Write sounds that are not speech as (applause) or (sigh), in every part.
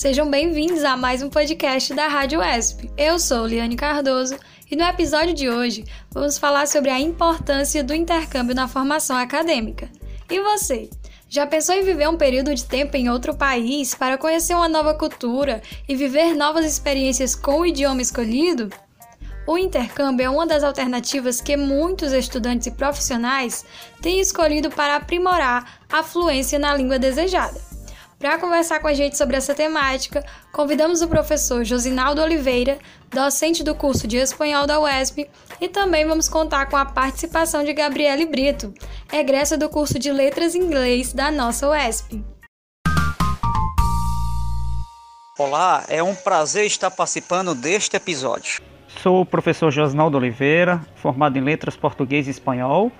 Sejam bem-vindos a mais um podcast da Rádio ESP. Eu sou Liane Cardoso e no episódio de hoje vamos falar sobre a importância do intercâmbio na formação acadêmica. E você? Já pensou em viver um período de tempo em outro país para conhecer uma nova cultura e viver novas experiências com o idioma escolhido? O intercâmbio é uma das alternativas que muitos estudantes e profissionais têm escolhido para aprimorar a fluência na língua desejada. Para conversar com a gente sobre essa temática, convidamos o professor Josinaldo Oliveira, docente do curso de Espanhol da UESP, e também vamos contar com a participação de Gabriele Brito, egressa do curso de Letras Inglês da nossa UESP. Olá, é um prazer estar participando deste episódio. Sou o professor Josnaldo Oliveira, formado em Letras Português e Espanhol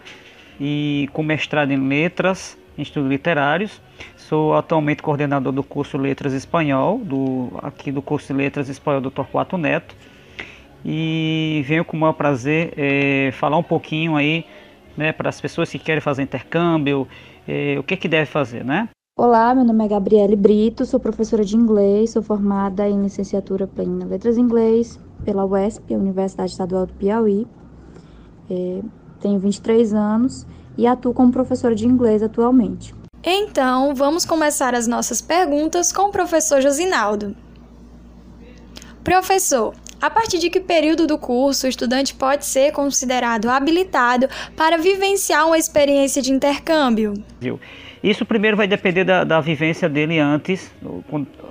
e com mestrado em Letras Estudos Literários. Sou atualmente coordenador do curso Letras Espanhol, do, aqui do curso Letras Espanhol do Torquato Neto. E venho com o maior prazer é, falar um pouquinho aí né, para as pessoas que querem fazer intercâmbio, é, o que, que deve fazer, né? Olá, meu nome é Gabriele Brito, sou professora de inglês, sou formada em licenciatura plena em Letras Inglês pela UESP, Universidade Estadual do Piauí. É, tenho 23 anos e atuo como professora de inglês atualmente. Então, vamos começar as nossas perguntas com o professor Josinaldo. Professor, a partir de que período do curso o estudante pode ser considerado habilitado para vivenciar uma experiência de intercâmbio? Isso primeiro vai depender da, da vivência dele antes,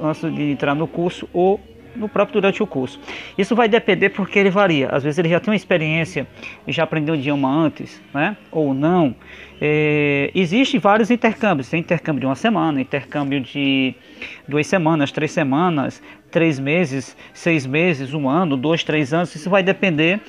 antes de entrar no curso ou no próprio durante o curso. Isso vai depender porque ele varia. Às vezes ele já tem uma experiência e já aprendeu o idioma antes, né? Ou não. É, Existem vários intercâmbios. Tem intercâmbio de uma semana, intercâmbio de duas semanas, três semanas, três meses, seis meses, um ano, dois, três anos. Isso vai depender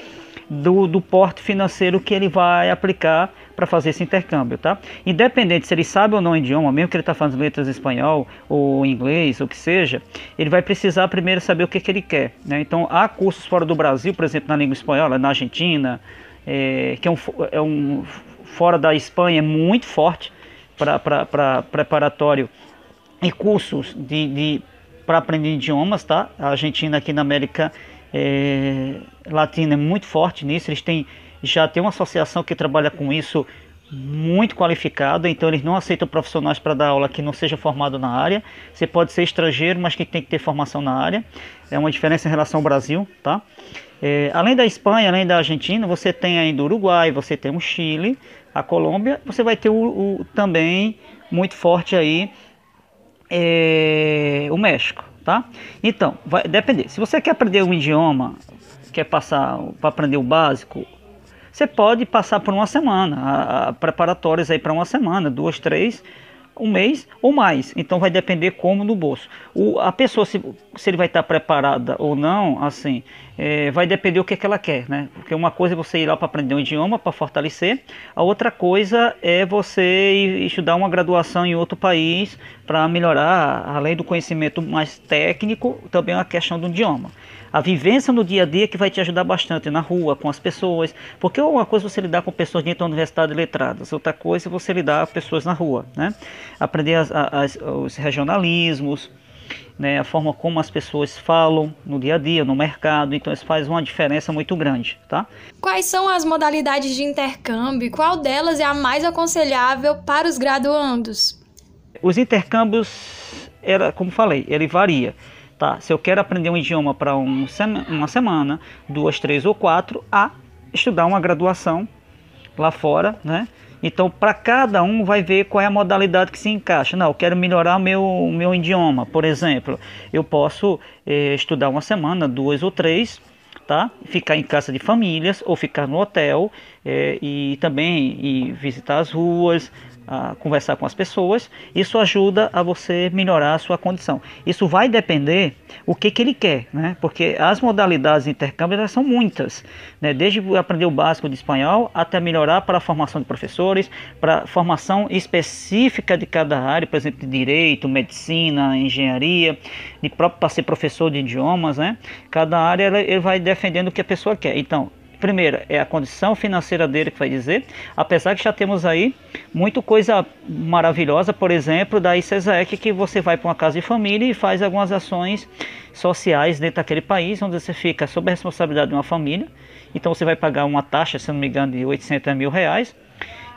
do, do porte financeiro que ele vai aplicar para fazer esse intercâmbio, tá? Independente se ele sabe ou não o idioma, mesmo que ele está fazendo letras em espanhol ou inglês, ou que seja, ele vai precisar primeiro saber o que, que ele quer, né? Então, há cursos fora do Brasil, por exemplo, na língua espanhola, na Argentina, é, que é um, é um fora da Espanha é muito forte para preparatório e cursos de, de para aprender idiomas, tá? A Argentina aqui na América é, Latina é muito forte nisso, eles têm já tem uma associação que trabalha com isso muito qualificada, então eles não aceitam profissionais para dar aula que não seja formado na área. Você pode ser estrangeiro, mas que tem que ter formação na área. É uma diferença em relação ao Brasil, tá? É, além da Espanha, além da Argentina, você tem ainda o Uruguai, você tem o Chile, a Colômbia, você vai ter o, o também muito forte aí é, o México, tá? Então, vai depender. Se você quer aprender um idioma, quer passar para aprender o básico, você pode passar por uma semana, a, a preparatórias aí para uma semana, duas, três, um mês ou mais. Então vai depender como no bolso. O, a pessoa, se, se ele vai estar preparada ou não, assim, é, vai depender o que, é que ela quer, né? Porque uma coisa é você ir lá para aprender um idioma, para fortalecer. A outra coisa é você estudar uma graduação em outro país para melhorar, além do conhecimento mais técnico, também a questão do idioma a vivência no dia a dia que vai te ajudar bastante na rua, com as pessoas. Porque uma coisa é você lidar com pessoas dentro da universidade letradas, outra coisa é você lidar com pessoas na rua, né? Aprender as, as, os regionalismos, né? a forma como as pessoas falam no dia a dia, no mercado, então isso faz uma diferença muito grande, tá? Quais são as modalidades de intercâmbio e qual delas é a mais aconselhável para os graduandos? Os intercâmbios, era, como falei, ele varia. Tá? Se eu quero aprender um idioma para um, uma semana, duas, três ou quatro, a estudar uma graduação lá fora, né? Então, para cada um vai ver qual é a modalidade que se encaixa. Não, eu quero melhorar meu, meu idioma, por exemplo. Eu posso eh, estudar uma semana, duas ou três, tá? Ficar em casa de famílias ou ficar no hotel eh, e também e visitar as ruas, conversar com as pessoas, isso ajuda a você melhorar a sua condição. Isso vai depender o que, que ele quer, né? Porque as modalidades de intercâmbio são muitas, né? Desde aprender o básico de espanhol até melhorar para a formação de professores, para formação específica de cada área, por exemplo, de direito, medicina, engenharia, de próprio para ser professor de idiomas, né? Cada área ele vai defendendo o que a pessoa quer. Então, primeiro, é a condição financeira dele que vai dizer, apesar que já temos aí muita coisa maravilhosa, por exemplo, da ICESEC, que você vai para uma casa de família e faz algumas ações sociais dentro daquele país, onde você fica sob a responsabilidade de uma família, então você vai pagar uma taxa, se não me engano, de 800 mil reais,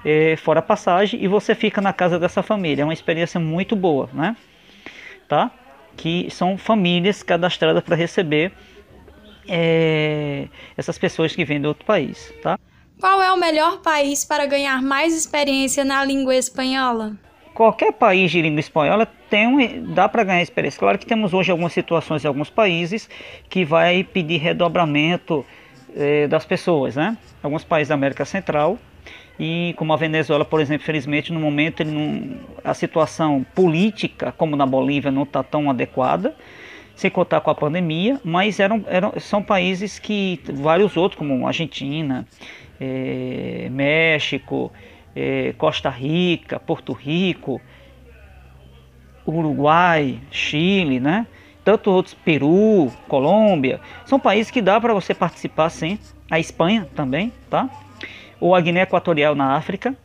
é, fora passagem, e você fica na casa dessa família, é uma experiência muito boa, né? Tá? Que são famílias cadastradas para receber é, essas pessoas que vêm de outro país, tá? Qual é o melhor país para ganhar mais experiência na língua espanhola? Qualquer país de língua espanhola tem um, dá para ganhar experiência. Claro que temos hoje algumas situações em alguns países que vai pedir redobramento é, das pessoas, né? Alguns países da América Central e como a Venezuela, por exemplo, felizmente no momento não, a situação política, como na Bolívia, não está tão adequada sem contar com a pandemia, mas eram, eram, são países que vários outros, como Argentina, é, México, é, Costa Rica, Porto Rico, Uruguai, Chile, né? Tanto outros, Peru, Colômbia, são países que dá para você participar sim. A Espanha também, tá? Ou a Guiné Equatorial na África,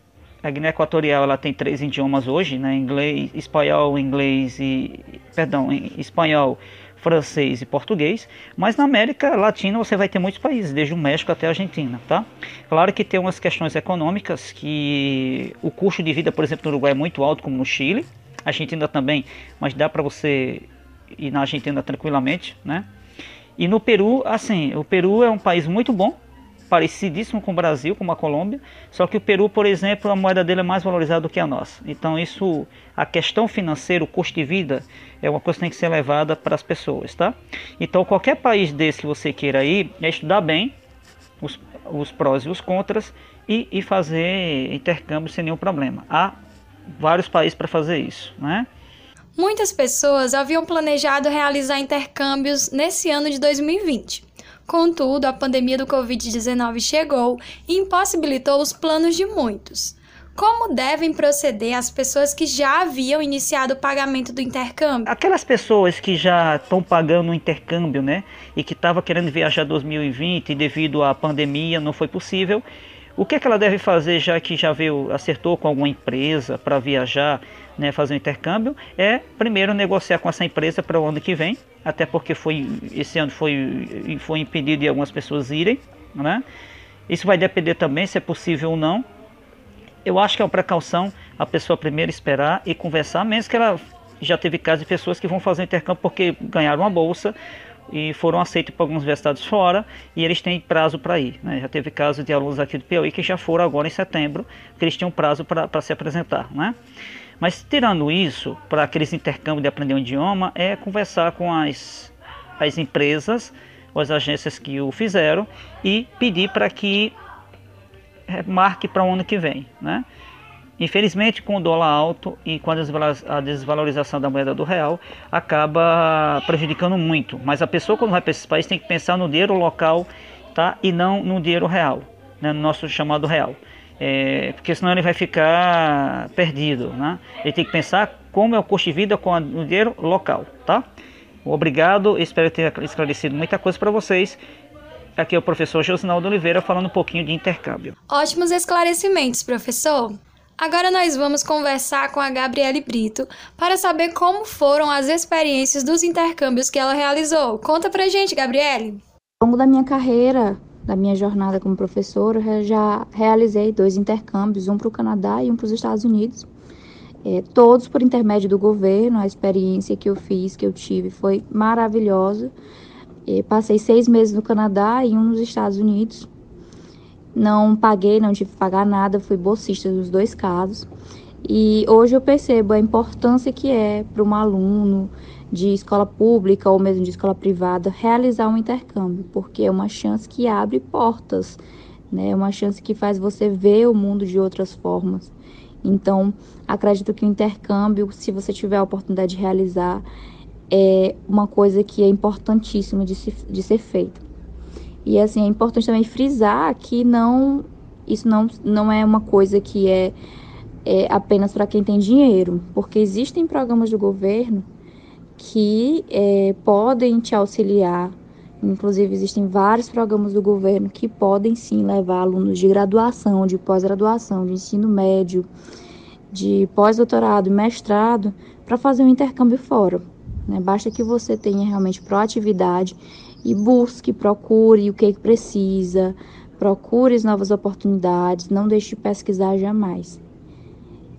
a Guiné Equatorial ela tem três idiomas hoje, né? Inglês, espanhol, inglês e perdão, espanhol, francês e português. Mas na América Latina você vai ter muitos países, desde o México até a Argentina, tá? Claro que tem umas questões econômicas que o custo de vida, por exemplo, no Uruguai é muito alto, como no Chile, a Argentina também, mas dá para você ir na Argentina tranquilamente, né? E no Peru, assim, o Peru é um país muito bom, parecidíssimo com o Brasil, como a Colômbia, só que o Peru, por exemplo, a moeda dele é mais valorizada do que a nossa. Então isso, a questão financeira, o custo de vida, é uma coisa que tem que ser levada para as pessoas, tá? Então qualquer país desse que você queira ir, é estudar bem os, os prós e os contras e, e fazer intercâmbio sem nenhum problema. Há vários países para fazer isso, né? Muitas pessoas haviam planejado realizar intercâmbios nesse ano de 2020. Contudo, a pandemia do Covid-19 chegou e impossibilitou os planos de muitos. Como devem proceder as pessoas que já haviam iniciado o pagamento do intercâmbio? Aquelas pessoas que já estão pagando o intercâmbio, né, e que estavam querendo viajar 2020 e devido à pandemia não foi possível, o que, é que ela deve fazer já que já veio, acertou com alguma empresa para viajar, né, fazer um intercâmbio? É primeiro negociar com essa empresa para o ano que vem, até porque foi esse ano foi, foi impedido de algumas pessoas irem, né? Isso vai depender também se é possível ou não. Eu acho que é uma precaução a pessoa primeiro esperar e conversar, mesmo que ela já teve casos de pessoas que vão fazer intercâmbio porque ganharam uma bolsa e foram aceitos por alguns universidades fora e eles têm prazo para ir. Né? Já teve casos de alunos aqui do Piauí que já foram agora em setembro, que eles tinham prazo para se apresentar. Né? Mas tirando isso, para aqueles intercâmbios de aprender um idioma, é conversar com as, as empresas ou as agências que o fizeram e pedir para que marque para o ano que vem. Né? Infelizmente, com o dólar alto e com a desvalorização da moeda do real, acaba prejudicando muito. Mas a pessoa, quando vai para esses países, tem que pensar no dinheiro local tá? e não no dinheiro real, né? no nosso chamado real é, porque senão ele vai ficar perdido, né? Ele tem que pensar como é o custo de vida com o dinheiro local, tá? Obrigado, espero ter esclarecido muita coisa para vocês. Aqui é o professor Josinaldo Oliveira falando um pouquinho de intercâmbio. Ótimos esclarecimentos, professor. Agora nós vamos conversar com a Gabriele Brito para saber como foram as experiências dos intercâmbios que ela realizou. Conta pra gente, Gabriele. Ao longo da minha carreira, da minha jornada como professora, eu já realizei dois intercâmbios, um para o Canadá e um para os Estados Unidos. É, todos por intermédio do governo, a experiência que eu fiz, que eu tive, foi maravilhosa. É, passei seis meses no Canadá e um nos Estados Unidos. Não paguei, não tive que pagar nada, fui bolsista nos dois casos. E hoje eu percebo a importância que é para um aluno de escola pública ou mesmo de escola privada realizar um intercâmbio, porque é uma chance que abre portas, né? É uma chance que faz você ver o mundo de outras formas. Então, acredito que o intercâmbio, se você tiver a oportunidade de realizar, é uma coisa que é importantíssima de, se, de ser feita. E assim, é importante também frisar que não isso não, não é uma coisa que é, é apenas para quem tem dinheiro, porque existem programas do governo que é, podem te auxiliar Inclusive, existem vários programas do governo que podem sim levar alunos de graduação, de pós-graduação, de ensino médio, de pós-doutorado mestrado para fazer um intercâmbio fora. Né? Basta que você tenha realmente proatividade e busque, procure o que precisa, procure as novas oportunidades, não deixe de pesquisar jamais.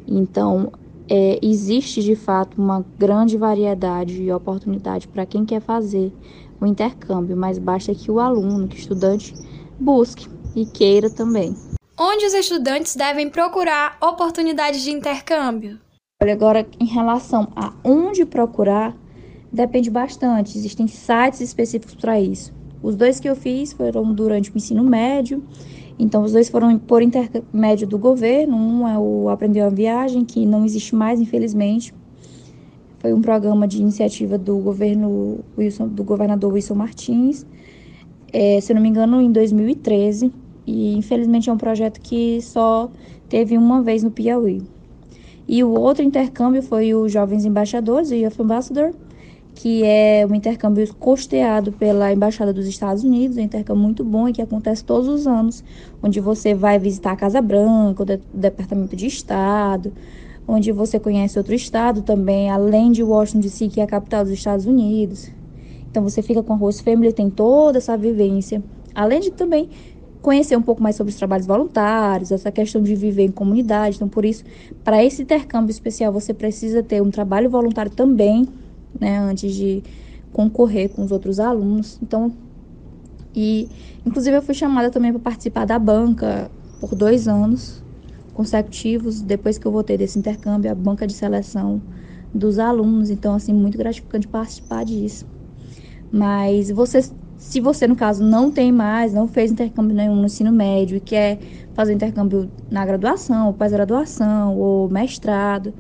Então, é, existe de fato uma grande variedade de oportunidade para quem quer fazer o intercâmbio, mas basta que o aluno, que o estudante, busque e queira também. Onde os estudantes devem procurar oportunidades de intercâmbio? Olha, agora em relação a onde procurar, depende bastante. Existem sites específicos para isso. Os dois que eu fiz foram durante o ensino médio, então os dois foram por intermédio do governo. Um é o Aprendeu a Viagem, que não existe mais, infelizmente. Foi um programa de iniciativa do governo Wilson, do governador Wilson Martins, é, se eu não me engano, em 2013. E infelizmente é um projeto que só teve uma vez no Piauí. E o outro intercâmbio foi o Jovens Embaixadores, o Youth Ambassador, que é um intercâmbio custeado pela Embaixada dos Estados Unidos, um intercâmbio muito bom e que acontece todos os anos, onde você vai visitar a Casa Branca, o Departamento de Estado, onde você conhece outro estado também, além de Washington DC, que é a capital dos Estados Unidos. Então você fica com a Host Family, tem toda essa vivência, além de também conhecer um pouco mais sobre os trabalhos voluntários, essa questão de viver em comunidade. Então, por isso, para esse intercâmbio especial, você precisa ter um trabalho voluntário também, né, antes de concorrer com os outros alunos. Então, e inclusive eu fui chamada também para participar da banca por dois anos consecutivos, depois que eu voltei desse intercâmbio, a banca de seleção dos alunos. Então, assim, muito gratificante participar disso. Mas você, se você, no caso, não tem mais, não fez intercâmbio nenhum no ensino médio e quer fazer intercâmbio na graduação, pós-graduação, ou mestrado,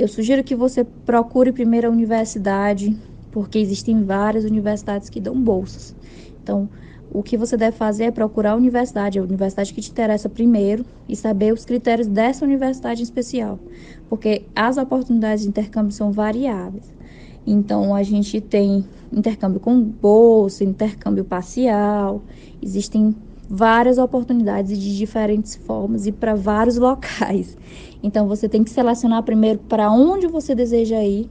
eu sugiro que você procure primeiro a universidade, porque existem várias universidades que dão bolsas. Então, o que você deve fazer é procurar a universidade, a universidade que te interessa primeiro e saber os critérios dessa universidade em especial, porque as oportunidades de intercâmbio são variáveis. Então, a gente tem intercâmbio com bolsa, intercâmbio parcial, existem várias oportunidades de diferentes formas e para vários (laughs) locais. Então, você tem que selecionar primeiro para onde você deseja ir.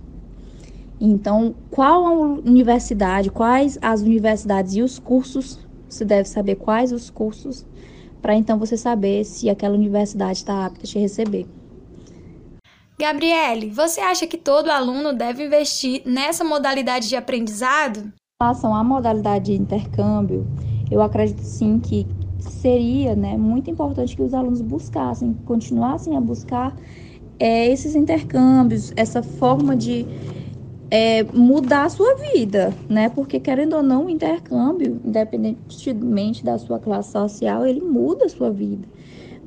Então, qual a universidade, quais as universidades e os cursos você deve saber quais os cursos para então você saber se aquela universidade está apta a te receber. Gabriele, você acha que todo aluno deve investir nessa modalidade de aprendizado? Em relação à modalidade de intercâmbio, eu acredito sim que seria né, muito importante que os alunos buscassem, continuassem a buscar é, esses intercâmbios, essa forma de é, mudar a sua vida, né? Porque querendo ou não, o intercâmbio, independentemente da sua classe social, ele muda a sua vida.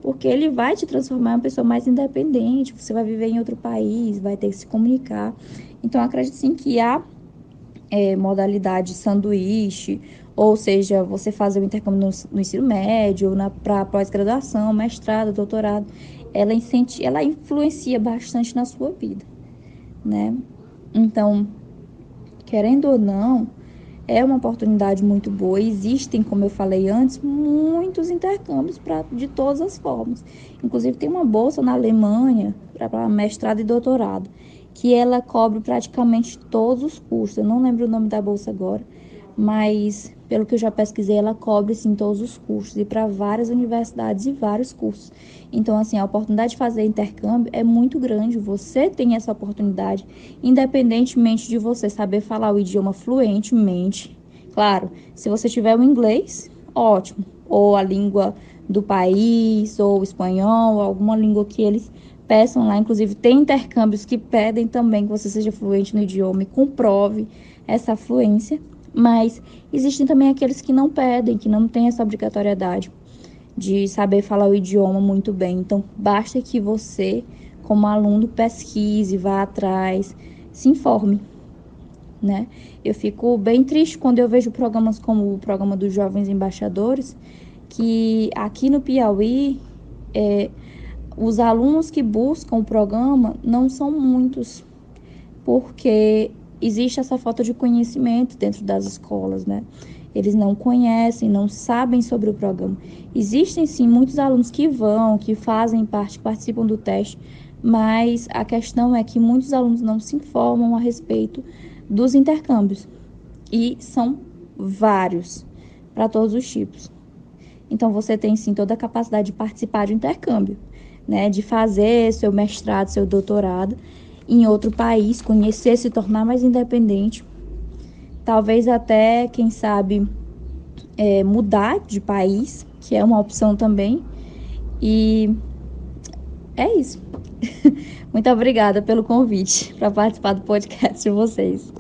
Porque ele vai te transformar em uma pessoa mais independente, você vai viver em outro país, vai ter que se comunicar. Então, acredito sim que a é, modalidade sanduíche, ou seja, você fazer o intercâmbio no, no ensino médio, para pós-graduação, mestrado, doutorado, ela, ela influencia bastante na sua vida, né? Então, querendo ou não, é uma oportunidade muito boa. Existem, como eu falei antes, muitos intercâmbios pra, de todas as formas. Inclusive, tem uma bolsa na Alemanha para mestrado e doutorado, que ela cobre praticamente todos os cursos. Eu não lembro o nome da bolsa agora, mas pelo que eu já pesquisei, ela cobre sim todos os cursos e para várias universidades e vários cursos. Então, assim, a oportunidade de fazer intercâmbio é muito grande. Você tem essa oportunidade, independentemente de você saber falar o idioma fluentemente. Claro, se você tiver o inglês, ótimo, ou a língua do país, ou espanhol, ou alguma língua que eles peçam lá. Inclusive, tem intercâmbios que pedem também que você seja fluente no idioma e comprove essa fluência mas existem também aqueles que não pedem, que não têm essa obrigatoriedade de saber falar o idioma muito bem. Então, basta que você, como aluno, pesquise, vá atrás, se informe, né? Eu fico bem triste quando eu vejo programas como o programa dos jovens embaixadores, que aqui no Piauí, é, os alunos que buscam o programa não são muitos, porque existe essa falta de conhecimento dentro das escolas, né? eles não conhecem, não sabem sobre o programa. Existem sim muitos alunos que vão, que fazem parte, participam do teste, mas a questão é que muitos alunos não se informam a respeito dos intercâmbios e são vários para todos os tipos. Então você tem sim toda a capacidade de participar de intercâmbio, né, de fazer seu mestrado, seu doutorado em outro país, conhecer, se tornar mais independente, talvez até, quem sabe, é, mudar de país, que é uma opção também. E é isso. (laughs) Muito obrigada pelo convite para participar do podcast de vocês.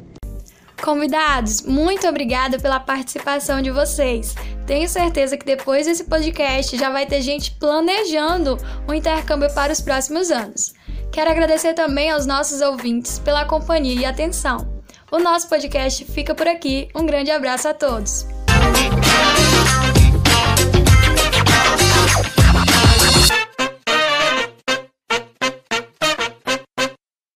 Convidados, muito obrigada pela participação de vocês. Tenho certeza que depois desse podcast já vai ter gente planejando um intercâmbio para os próximos anos. Quero agradecer também aos nossos ouvintes pela companhia e atenção. O nosso podcast fica por aqui. Um grande abraço a todos.